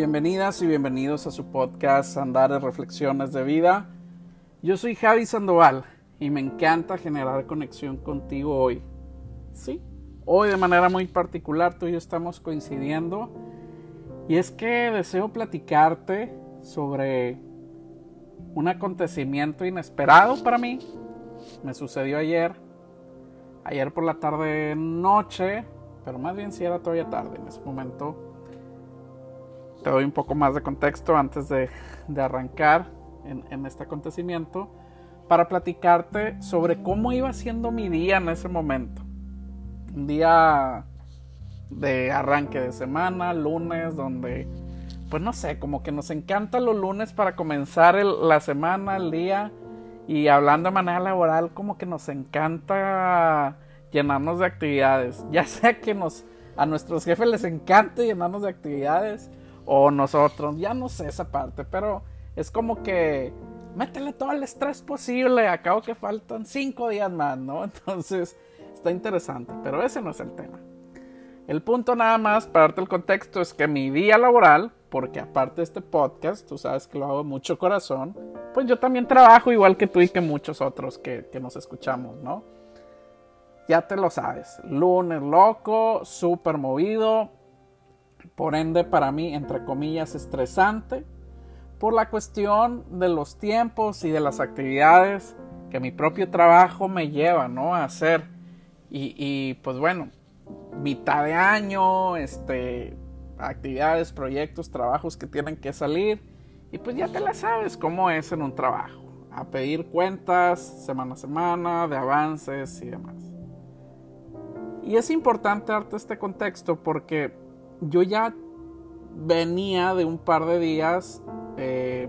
Bienvenidas y bienvenidos a su podcast Andares Reflexiones de Vida. Yo soy Javi Sandoval y me encanta generar conexión contigo hoy. Sí, hoy de manera muy particular tú y yo estamos coincidiendo y es que deseo platicarte sobre un acontecimiento inesperado para mí. Me sucedió ayer, ayer por la tarde noche, pero más bien si era todavía tarde en ese momento te doy un poco más de contexto antes de, arrancar en, este acontecimiento para platicarte sobre cómo iba siendo mi día en ese momento. Un día de arranque de semana, lunes, donde, pues no sé, como que nos encanta los lunes para comenzar la semana, el día, y hablando de manera laboral, como que nos encanta llenarnos de actividades. Ya sea que nos, a nuestros jefes les encanta llenarnos de actividades, o nosotros, ya no sé esa parte, pero es como que métele todo el estrés posible, acabo que faltan cinco días más, ¿no? Entonces está interesante, pero ese no es el tema. El punto nada más, para darte el contexto, es que mi día laboral, porque aparte de este podcast, tú sabes que lo hago mucho corazón, pues yo también trabajo igual que tú y que muchos otros que, que nos escuchamos, ¿no? Ya te lo sabes, lunes loco, súper movido, por ende, para mí, entre comillas, estresante por la cuestión de los tiempos y de las actividades que mi propio trabajo me lleva ¿no? a hacer. Y, pues bueno, mitad de año, este, actividades, proyectos, trabajos que tienen que salir. Y pues ya te la sabes cómo es en un trabajo. A pedir cuentas semana a semana, de avances y demás. Y es importante darte este contexto porque yo ya venía de un par de días eh,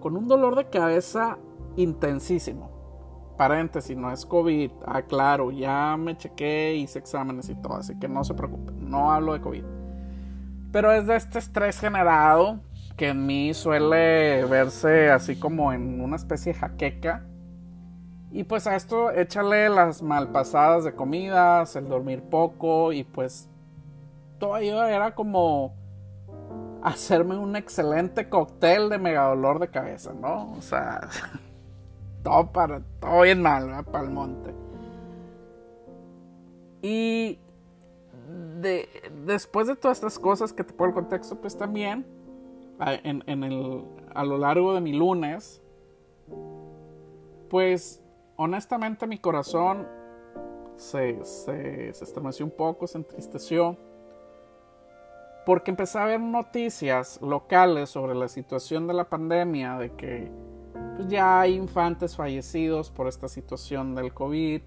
con un dolor de cabeza intensísimo. Paréntesis, no es COVID. Ah, claro, ya me chequé, hice exámenes y todo, así que no se preocupen, no hablo de COVID. Pero es de este estrés generado que en mí suele verse así como en una especie de jaqueca. Y pues a esto échale las malpasadas de comidas, el dormir poco y pues ello era como hacerme un excelente cóctel de mega dolor de cabeza, ¿no? O sea, todo, para, todo bien mal, ¿verdad? Para el monte. Y de, después de todas estas cosas que te pongo el contexto, pues también en, en el, a lo largo de mi lunes, pues honestamente mi corazón se, se, se estremeció un poco, se entristeció porque empecé a ver noticias locales sobre la situación de la pandemia, de que pues, ya hay infantes fallecidos por esta situación del COVID,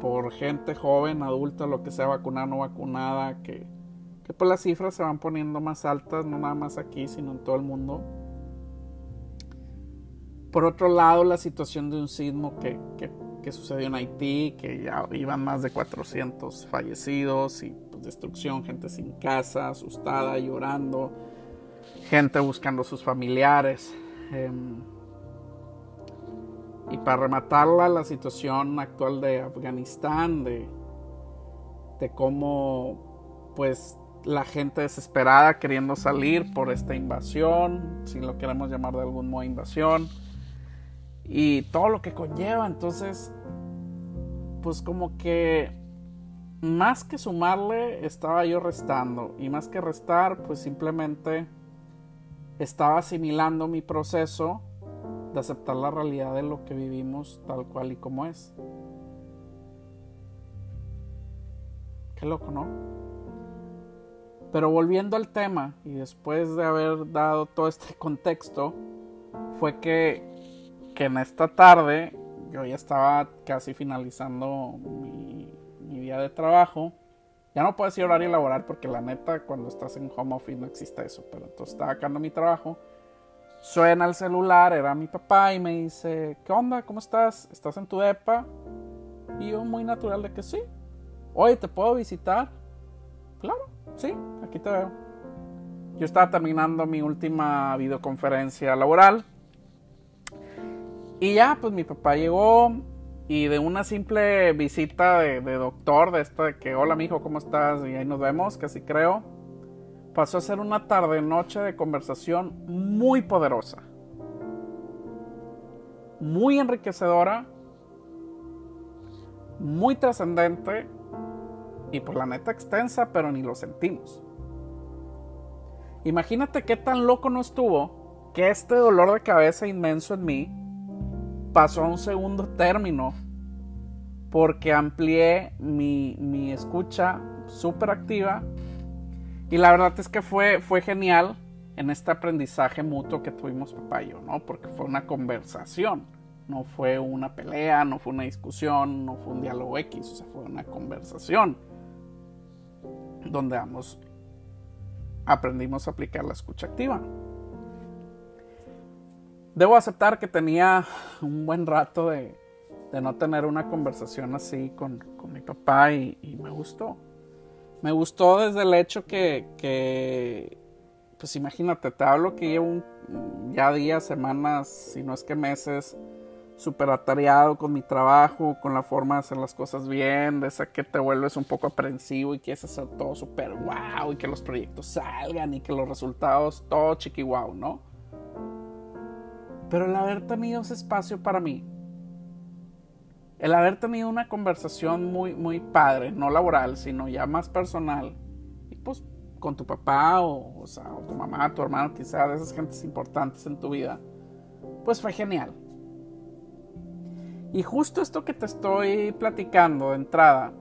por gente joven, adulta, lo que sea vacunada, no vacunada, que, pues las cifras se van poniendo más altas, no nada más aquí, sino en todo el mundo. Por otro lado, la situación de un sismo que, que sucedió en Haití, que ya iban más de 400 fallecidos y destrucción, gente sin casa, asustada, llorando, gente buscando sus familiares. Em, y para rematarla, la situación actual de Afganistán, de, de cómo pues la gente desesperada queriendo salir por esta invasión, si lo queremos llamar de algún modo invasión, y todo lo que conlleva. Entonces, pues como que más que sumarle, estaba yo restando. Y más que restar, pues simplemente estaba asimilando mi proceso de aceptar la realidad de lo que vivimos tal cual y como es. Qué loco, ¿no? Pero volviendo al tema, y después de haber dado todo este contexto, fue que, que en esta tarde yo ya estaba casi finalizando mi día de trabajo. Ya no puedo decir horario laboral porque la neta cuando estás en home office no existe eso. Pero entonces estaba acá mi trabajo. Suena el celular, era mi papá y me dice, ¿qué onda? ¿Cómo estás? ¿Estás en tu depa? Y yo muy natural de que sí. Oye, ¿te puedo visitar? Claro, sí, aquí te veo. Yo estaba terminando mi última videoconferencia laboral. Y ya, pues mi papá llegó, y de una simple visita de, doctor, de esto de que, hola mijo, ¿cómo estás? Y ahí nos vemos, casi creo. pasó a ser una tarde-noche de conversación muy poderosa, muy enriquecedora, muy trascendente y por la neta extensa, pero ni lo sentimos. Imagínate qué tan loco no estuvo que este dolor de cabeza inmenso en mí pasó a un segundo término porque amplié mi, mi escucha súper activa y la verdad es que fue, fue genial en este aprendizaje mutuo que tuvimos papá y yo, ¿no? Porque fue una conversación, no fue una pelea, no fue una discusión, no fue un diálogo X, o sea, fue una conversación donde ambos aprendimos a aplicar la escucha activa. Debo aceptar que tenía un buen rato de, no tener una conversación así con, mi papá y, me gustó. Me gustó desde el hecho que, pues imagínate, te hablo que llevo ya días, semanas, si no es que meses, súper atareado con mi trabajo, con la forma de hacer las cosas bien, de esa que te vuelves un poco aprensivo y quieres hacer todo súper wow y que los proyectos salgan y que los resultados todo chiqui wow, ¿no? Pero el haber tenido ese espacio para mí, el haber tenido una conversación muy, muy padre, no laboral, sino ya más personal, y pues con tu papá o, tu mamá, tu hermano, quizá de esas gentes importantes en tu vida, pues fue genial. Y justo esto que te estoy platicando de entrada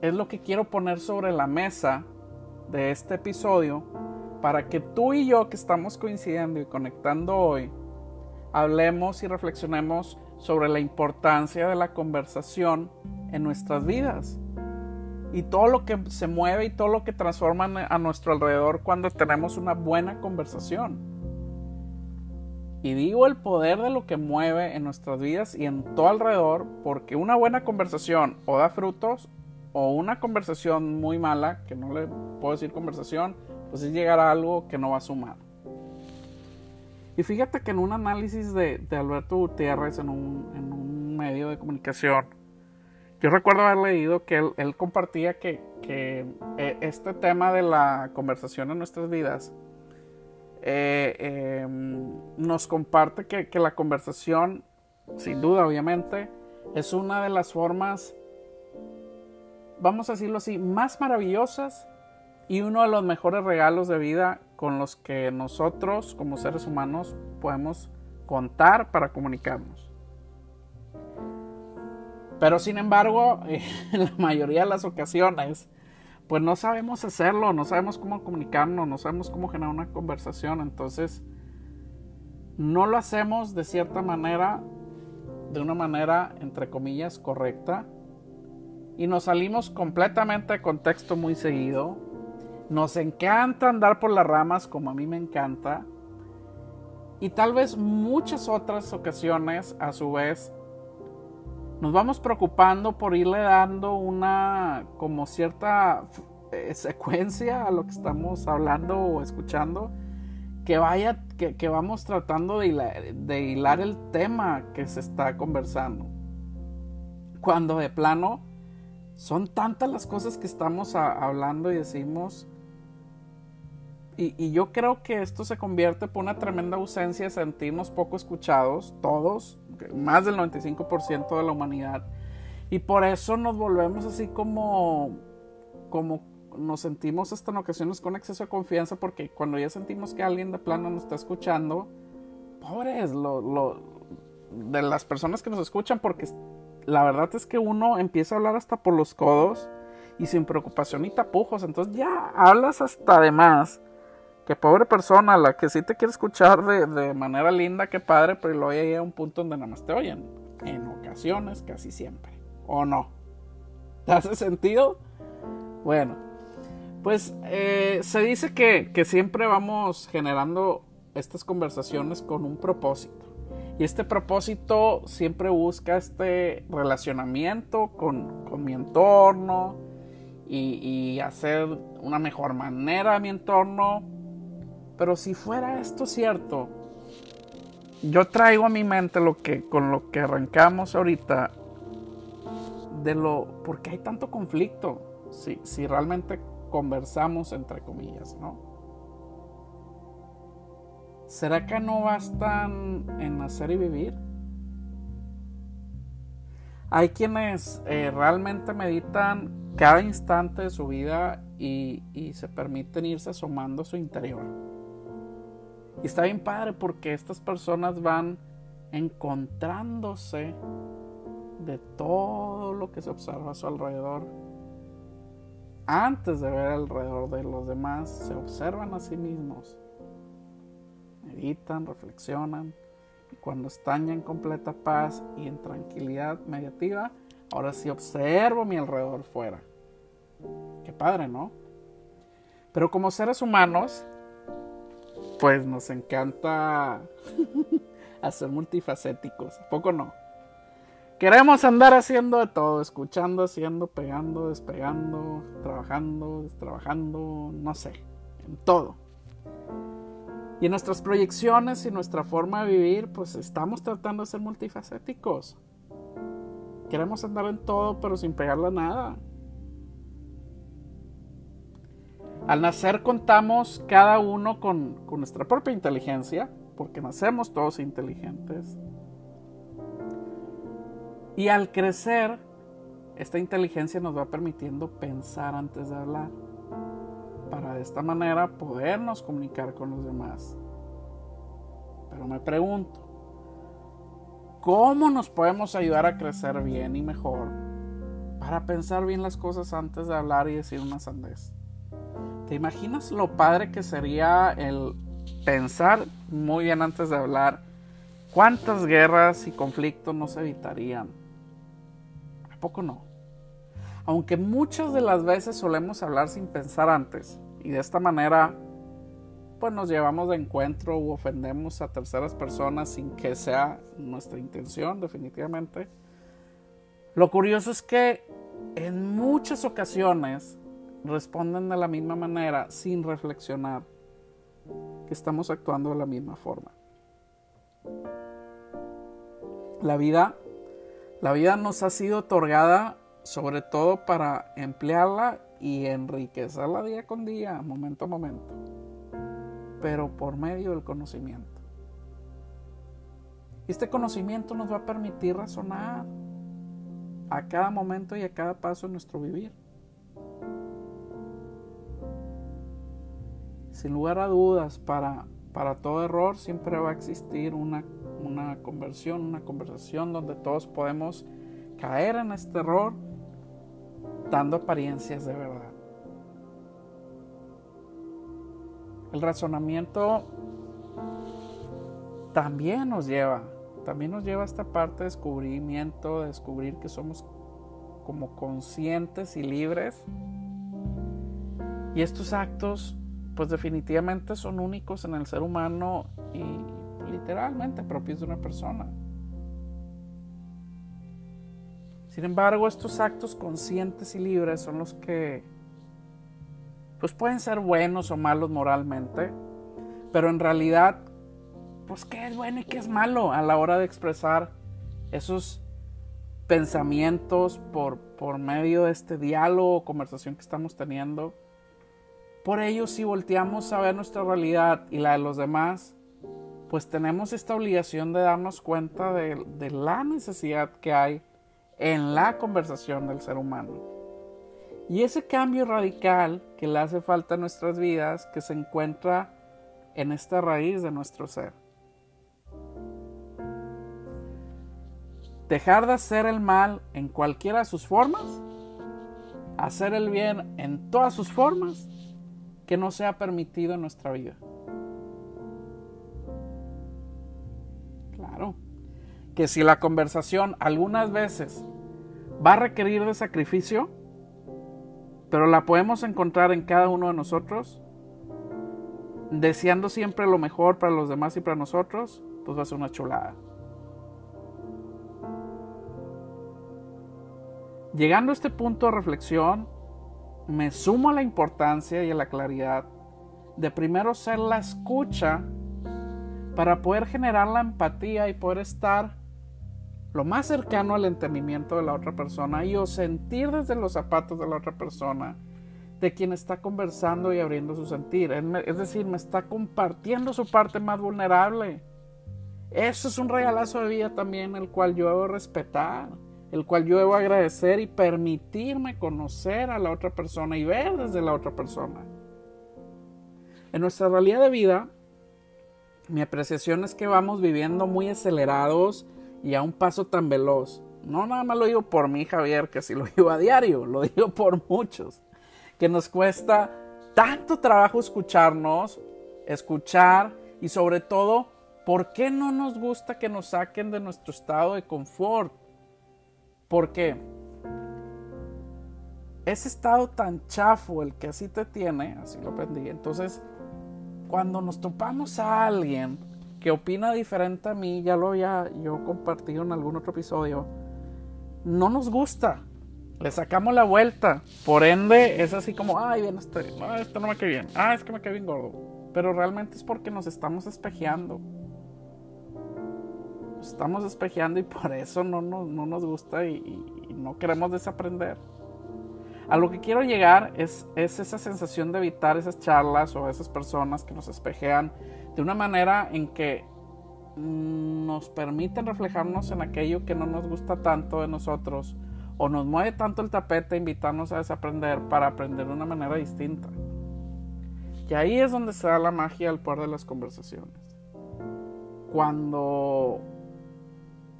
es lo que quiero poner sobre la mesa de este episodio para que tú y yo que estamos coincidiendo y conectando hoy hablemos y reflexionemos sobre la importancia de la conversación en nuestras vidas y todo lo que se mueve y todo lo que transforma a nuestro alrededor cuando tenemos una buena conversación. Y digo el poder de lo que mueve en nuestras vidas y en todo alrededor porque una buena conversación o da frutos o una conversación muy mala, que no le puedo decir conversación, pues es llegar a algo que no va a sumar. Y fíjate que en un análisis de, Alberto Gutiérrez en un, medio de comunicación, yo recuerdo haber leído que él, compartía que, eh, este tema de la conversación en nuestras vidas eh, em, nos comparte que, que la conversación, sin duda obviamente, es una de las formas, vamos a decirlo así, más maravillosas y uno de los mejores regalos de vida con los que nosotros como seres humanos podemos contar para comunicarnos. Pero sin embargo, en la mayoría de las ocasiones, pues no sabemos hacerlo, no sabemos cómo comunicarnos, no sabemos cómo generar una conversación. Entonces, no lo hacemos de cierta manera, de una manera, entre comillas, correcta. Y nos salimos completamente de contexto muy seguido nos encanta andar por las ramas como a mí me encanta. Y tal vez muchas otras ocasiones a su vez nos vamos preocupando por irle dando una como cierta eh, secuencia a lo que estamos hablando o escuchando que vaya que, vamos tratando de hilar, el tema que se está conversando cuando de plano son tantas las cosas que estamos hablando y decimos y, yo creo que esto se convierte por una tremenda ausencia de sentirnos poco escuchados, todos, más del 95% de la humanidad. Y por eso nos volvemos así como, como nos sentimos hasta en ocasiones con exceso de confianza, porque cuando ya sentimos que alguien de plano nos está escuchando, pobres lo, de las personas que nos escuchan, porque la verdad es que uno empieza a hablar hasta por los codos y sin preocupación y tapujos, entonces ya hablas hasta de más que pobre persona, la que sí te quiere escuchar de, manera linda, que padre, pero luego llega a un punto donde nada más te oyen. En ocasiones, casi siempre. ¿O no? ¿Te hace sentido? Bueno, pues eh, se dice que, siempre vamos generando estas conversaciones con un propósito. Y este propósito siempre busca este relacionamiento con, mi entorno y, y, hacer una mejor manera a mi entorno pero si fuera esto cierto, yo traigo a mi mente lo que con lo que arrancamos ahorita de lo por qué hay tanto conflicto. Si, si realmente conversamos entre comillas, ¿no? ¿Será que no bastan en nacer y vivir? Hay quienes eh, realmente meditan cada instante de su vida y, y, se permiten irse asomando a su interior. Y está bien padre porque estas personas van encontrándose de todo lo que se observa a su alrededor. Antes de ver alrededor de los demás, se observan a sí mismos. Meditan, reflexionan. Y cuando están ya en completa paz y en tranquilidad mediativa, ahora sí observo mi alrededor fuera. Qué padre, ¿no? Pero como seres humanos, pues nos encanta hacer multifacéticos. ¿A poco no? Queremos andar haciendo de todo, escuchando, haciendo, pegando, despegando, trabajando, destrabajando, no sé, en todo. Y en nuestras proyecciones y nuestra forma de vivir, pues estamos tratando de ser multifacéticos. Queremos andar en todo, pero sin pegarle a nada. Al nacer contamos cada uno con, nuestra propia inteligencia, porque nacemos todos inteligentes. Y al crecer, esta inteligencia nos va permitiendo pensar antes de hablar, para de esta manera podernos comunicar con los demás. Pero me pregunto, ¿cómo nos podemos ayudar a crecer bien y mejor para pensar bien las cosas antes de hablar y decir una sandez? ¿Te imaginas lo padre que sería el pensar muy bien antes de hablar? ¿Cuántas guerras y conflictos nos evitarían? poco no. Aunque muchas de las veces solemos hablar sin pensar antes y de esta manera pues nos llevamos de encuentro u ofendemos a terceras personas sin que sea nuestra intención definitivamente. Lo curioso es que en muchas ocasiones responden de la misma manera sin reflexionar que estamos actuando de la misma forma. La vida la vida nos ha sido otorgada sobre todo para emplearla y enriquecerla día con día, momento a momento, pero por medio del conocimiento. Este conocimiento nos va a permitir razonar a cada momento y a cada paso en nuestro vivir. Sin lugar a dudas, para, para todo error siempre va a existir una una conversión, una conversación donde todos podemos caer en este error dando apariencias de verdad. El razonamiento también nos lleva, también nos lleva a esta parte de descubrimiento, de descubrir que somos como conscientes y libres. Y estos actos, pues definitivamente son únicos en el ser humano y literalmente propios de una persona. Sin embargo, estos actos conscientes y libres son los que pues pueden ser buenos o malos moralmente, pero en realidad pues qué es bueno y qué es malo a la hora de expresar esos pensamientos por, por medio de este diálogo o conversación que estamos teniendo. Por ello, si volteamos a ver nuestra realidad y la de los demás, pues tenemos esta obligación de darnos cuenta de, la necesidad que hay en la conversación del ser humano. Y ese cambio radical que le hace falta a nuestras vidas, que se encuentra en esta raíz de nuestro ser. Dejar de hacer el mal en cualquiera de sus formas, hacer el bien en todas sus formas, que no sea permitido en nuestra vida. que si la conversación algunas veces va a requerir de sacrificio, pero la podemos encontrar en cada uno de nosotros, deseando siempre lo mejor para los demás y para nosotros, pues va a ser una chulada. Llegando a este punto de reflexión, me sumo a la importancia y a la claridad de primero ser la escucha para poder generar la empatía y poder estar lo más cercano al entendimiento de la otra persona y o sentir desde los zapatos de la otra persona de quien está conversando y abriendo su sentir. Es decir, me está compartiendo su parte más vulnerable. Eso es un regalazo de vida también, el cual yo debo respetar, el cual yo debo agradecer y permitirme conocer a la otra persona y ver desde la otra persona. En nuestra realidad de vida, mi apreciación es que vamos viviendo muy acelerados y a un paso tan veloz. No nada más lo digo por mí, Javier, que si lo digo a diario, lo digo por muchos, que nos cuesta tanto trabajo escucharnos, escuchar y sobre todo ¿Por qué no nos gusta que nos saquen de nuestro estado de confort? ¿Por qué? Ese estado tan chafo, el que así te tiene, así lo aprendí. Entonces, cuando nos topamos a alguien que opina diferente a mí, ya lo había yo compartido en algún otro episodio, no nos gusta. Le sacamos la vuelta. Por ende, es así como, ay, bien, este, no, esto no me cae bien. Ah, es que me cae bien gordo. Pero realmente es porque nos estamos espejeando estamos despejeando y por eso no, nos gusta y, no queremos desaprender. A lo que quiero llegar es, es esa sensación de evitar esas charlas o esas personas que nos espejean de una manera en que nos permiten reflejarnos en aquello que no nos gusta tanto de nosotros o nos mueve tanto el tapete invitarnos a desaprender para aprender de una manera distinta. Y ahí es donde se da la magia al poder de las conversaciones. Cuando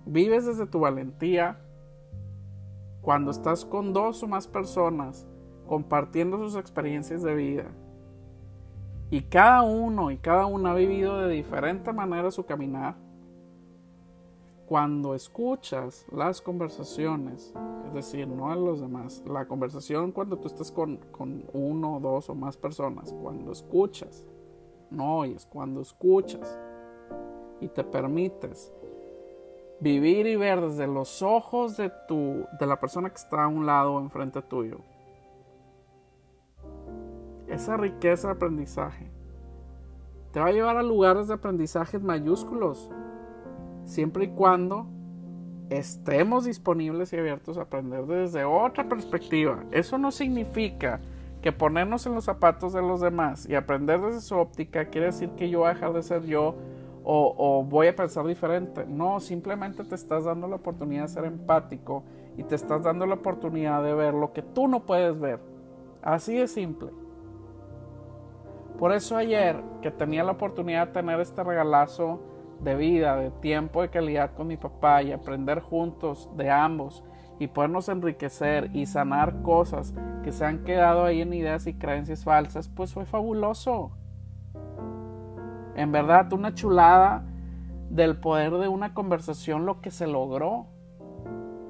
Vives desde tu valentía cuando estás con dos o más personas compartiendo sus experiencias de vida. Y cada uno y cada una ha vivido de diferente manera su caminar. Cuando escuchas las conversaciones, es decir, no a los demás, la conversación cuando tú estás con, con uno, dos o más personas, cuando escuchas, no oyes, cuando escuchas y te permites vivir y ver desde los ojos de, tu, de la persona que está a un lado enfrente tuyo. Esa riqueza de aprendizaje te va a llevar a lugares de aprendizaje mayúsculos, siempre y cuando estemos disponibles y abiertos a aprender desde otra perspectiva. Eso no significa que ponernos en los zapatos de los demás y aprender desde su óptica quiere decir que yo voy a dejar de ser yo o, voy a pensar diferente. No, simplemente te estás dando la oportunidad de ser empático y te estás dando la oportunidad de ver lo que tú no puedes ver. Así de simple. Por eso ayer que tenía la oportunidad de tener este regalazo de vida, de tiempo de calidad con mi papá y aprender juntos de ambos y podernos enriquecer y sanar cosas que se han quedado ahí en ideas y creencias falsas, pues fue fabuloso. En verdad, una chulada del poder de una conversación, lo que se logró.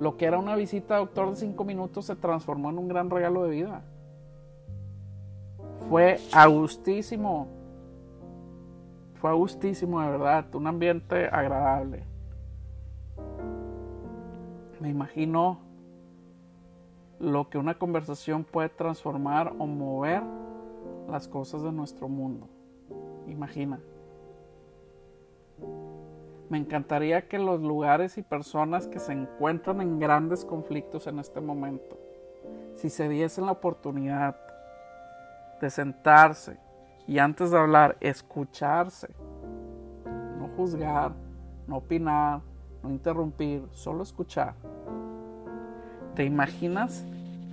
Lo que era una visita a doctor de cinco minutos se transformó en un gran regalo de vida. Fue agustísimo. Fue agustísimo, de verdad. Un ambiente agradable. Me imagino lo que una conversación puede transformar o mover las cosas de nuestro mundo. Imagina. Me encantaría que los lugares y personas que se encuentran en grandes conflictos en este momento, si se diesen la oportunidad de sentarse y antes de hablar, escucharse, no juzgar, no opinar, no interrumpir, solo escuchar. ¿Te imaginas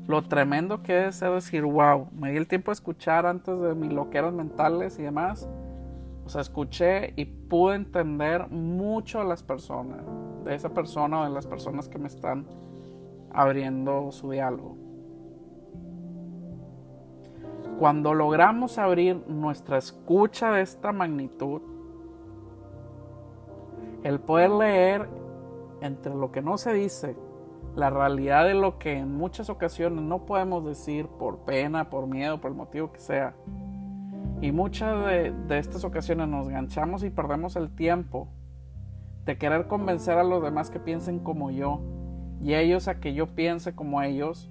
lo tremendo que es decir, wow, me di el tiempo de escuchar antes de mis loqueras mentales y demás? O sea, escuché y pude entender mucho a las personas, de esa persona o de las personas que me están abriendo su diálogo. Cuando logramos abrir nuestra escucha de esta magnitud, el poder leer entre lo que no se dice, la realidad de lo que en muchas ocasiones no podemos decir por pena, por miedo, por el motivo que sea, y muchas de, estas ocasiones nos ganchamos y perdemos el tiempo de querer convencer a los demás que piensen como yo y ellos a que yo piense como ellos.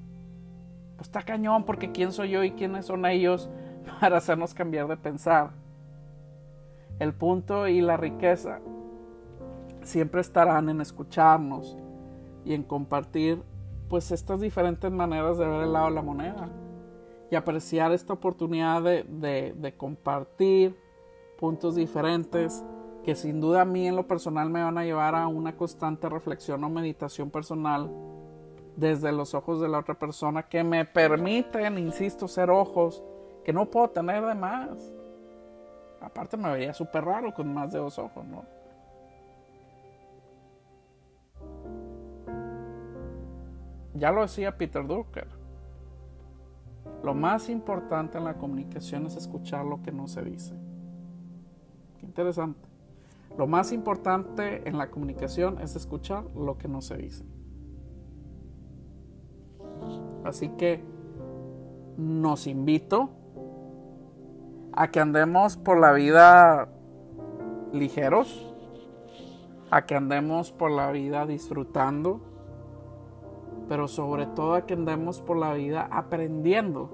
Pues está cañón porque quién soy yo y quiénes son ellos para hacernos cambiar de pensar. El punto y la riqueza siempre estarán en escucharnos y en compartir pues estas diferentes maneras de ver el lado de la moneda y apreciar esta oportunidad de, de compartir puntos diferentes que sin duda a mí en lo personal me van a llevar a una constante reflexión o meditación personal desde los ojos de la otra persona que me permiten, insisto, ser ojos que no puedo tener de más. Aparte me vería súper raro con más de dos ojos, ¿no? Ya lo decía Peter Drucker. Lo más importante en la comunicación es escuchar lo que no se dice. Qué interesante. Lo más importante en la comunicación es escuchar lo que no se dice. Así que nos invito a que andemos por la vida ligeros, a que andemos por la vida disfrutando, pero sobre todo a que andemos por la vida aprendiendo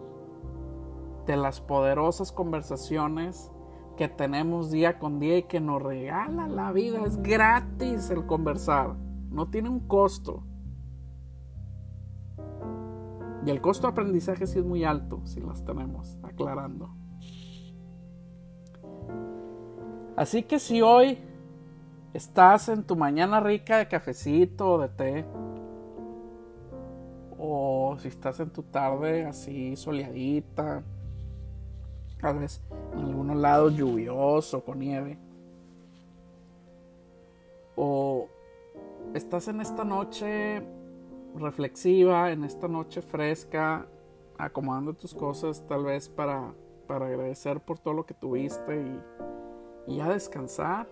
de las poderosas conversaciones que tenemos día con día y que nos regala la vida. Es gratis el conversar, no tiene un costo. Y el costo de aprendizaje sí es muy alto si las tenemos, aclarando. Así que si hoy estás en tu mañana rica de cafecito o de té, o si estás en tu tarde así soleadita, tal vez en algunos lados lluvioso, con nieve, o estás en esta noche reflexiva, en esta noche fresca, acomodando tus cosas tal vez para, para agradecer por todo lo que tuviste y, y ya descansar.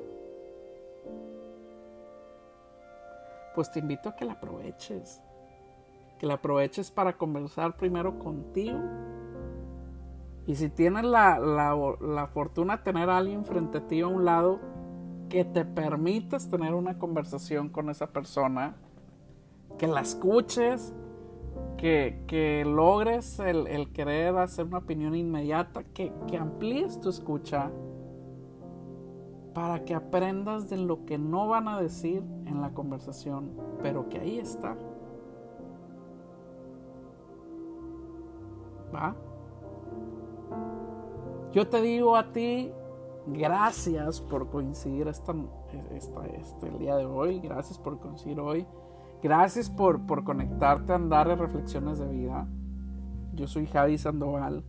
Pues te invito a que la aproveches. Que la aproveches para conversar primero contigo. Y si tienes la, la, fortuna de tener a alguien frente a ti a un lado, que te permitas tener una conversación con esa persona que la escuches, que, logres el, querer hacer una opinión inmediata, que, que amplíes tu escucha para que aprendas de lo que no van a decir en la conversación, pero que ahí está. Yo te digo a ti, gracias por coincidir esta, esta, este, el día de hoy, gracias por coincidir hoy. Gracias por, por conectarte a andar en reflexiones de vida. Yo soy Javi Sandoval.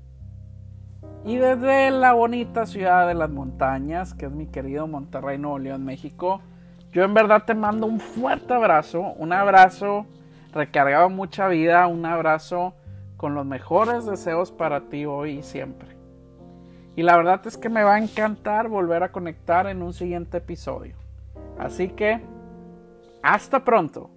Y desde la bonita ciudad de las montañas, que es mi querido Monterrey, Nuevo León, México, yo en verdad te mando un fuerte abrazo, un abrazo recargado mucha vida, un abrazo con los mejores deseos para ti hoy y siempre. Y la verdad es que me va a encantar volver a conectar en un siguiente episodio. Así que, hasta pronto.